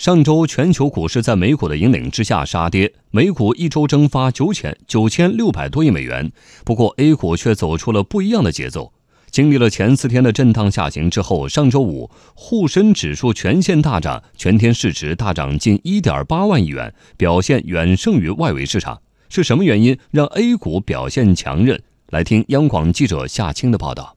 上周全球股市在美股的引领之下杀跌，美股一周蒸发九千九千六百多亿美元。不过 A 股却走出了不一样的节奏。经历了前四天的震荡下行之后，上周五沪深指数全线大涨，全天市值大涨近一点八万亿元，表现远胜于外围市场。是什么原因让 A 股表现强韧？来听央广记者夏青的报道。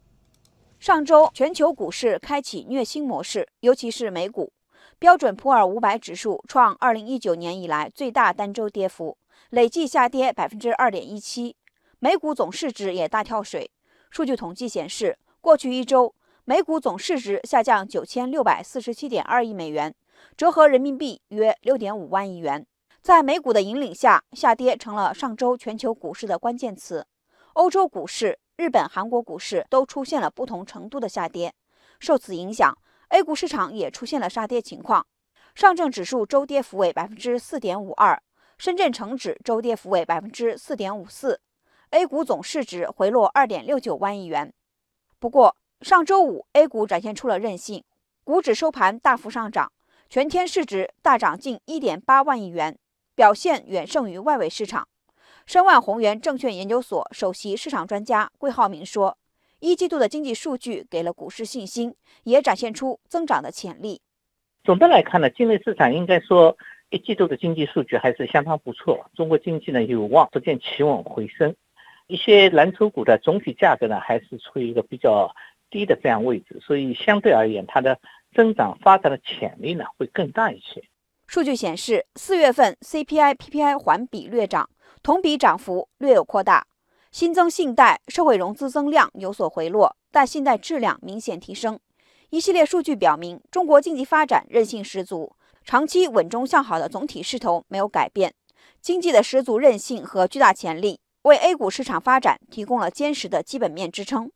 上周全球股市开启虐心模式，尤其是美股，标准普尔五百指数创二零一九年以来最大单周跌幅，累计下跌百分之二点一七。美股总市值也大跳水。数据统计显示，过去一周美股总市值下降九千六百四十七点二亿美元，折合人民币约六点五万亿元。在美股的引领下，下跌成了上周全球股市的关键词。欧洲股市、日本、韩国股市都出现了不同程度的下跌。受此影响，A 股市场也出现了杀跌情况。上证指数周跌幅为百分之四点五二，深圳成指周跌幅为百分之四点五四。A 股总市值回落二点六九万亿元。不过，上周五 A 股展现出了韧性，股指收盘大幅上涨，全天市值大涨近一点八万亿元，表现远胜于外围市场。申万宏源证券研究所首席市场专家桂浩明说：“一季度的经济数据给了股市信心，也展现出增长的潜力。总的来看呢，境内市场应该说一季度的经济数据还是相当不错，中国经济呢有望逐渐企稳回升。”一些蓝筹股的总体价格呢，还是处于一个比较低的这样位置，所以相对而言，它的增长发展的潜力呢会更大一些。数据显示，四月份 CPI、PPI 环比略涨，同比涨幅略有扩大。新增信贷、社会融资增量有所回落，但信贷质量明显提升。一系列数据表明，中国经济发展韧性十足，长期稳中向好的总体势头没有改变。经济的十足韧性和巨大潜力。为 A 股市场发展提供了坚实的基本面支撑。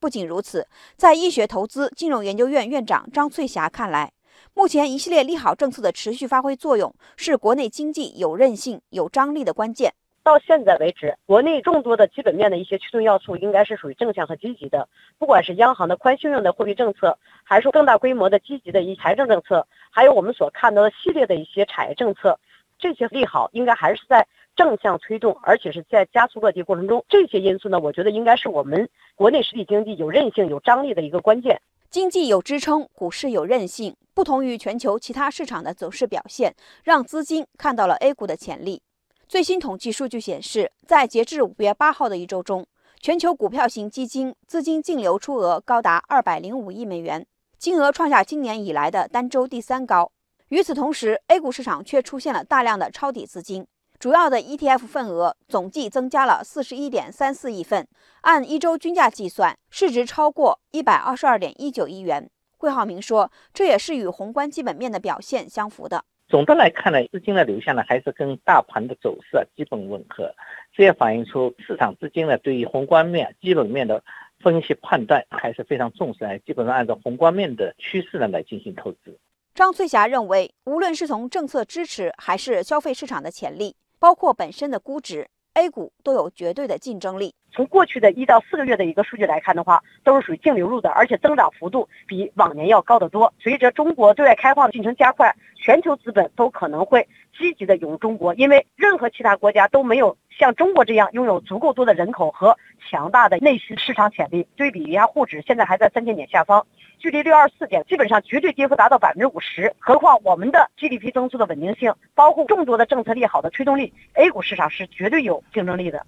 不仅如此，在医学投资金融研究院院长张翠霞看来，目前一系列利好政策的持续发挥作用，是国内经济有韧性、有张力的关键。到现在为止，国内众多的基本面的一些驱动要素应该是属于正向和积极的。不管是央行的宽信用的货币政策，还是更大规模的积极的一财政政策，还有我们所看到的系列的一些产业政策，这些利好应该还是在。正向推动，而且是在加速落地过程中，这些因素呢，我觉得应该是我们国内实体经济有韧性、有张力的一个关键。经济有支撑，股市有韧性，不同于全球其他市场的走势表现，让资金看到了 A 股的潜力。最新统计数据显示，在截至五月八号的一周中，全球股票型基金资金净流出额高达二百零五亿美元，金额创下今年以来的单周第三高。与此同时，A 股市场却出现了大量的抄底资金。主要的 ETF 份额总计增加了四十一点三四亿份，按一周均价计算，市值超过一百二十二点一九亿元。桂浩明说，这也是与宏观基本面的表现相符的。总的来看呢，资金的流向呢，还是跟大盘的走势啊基本吻合，这也反映出市场资金呢对于宏观面、基本面的分析判断还是非常重视，基本上按照宏观面的趋势呢来进行投资。张翠霞认为，无论是从政策支持还是消费市场的潜力。包括本身的估值，A 股都有绝对的竞争力。从过去的一到四个月的一个数据来看的话，都是属于净流入的，而且增长幅度比往年要高得多。随着中国对外开放进程加快，全球资本都可能会积极的涌入中国，因为任何其他国家都没有像中国这样拥有足够多的人口和强大的内需市场潜力。对比一下沪指，现在还在三千点下方。距离六二四点，基本上绝对跌幅达到百分之五十。何况我们的 GDP 增速的稳定性，包括众多的政策利好的推动力，A 股市场是绝对有竞争力的。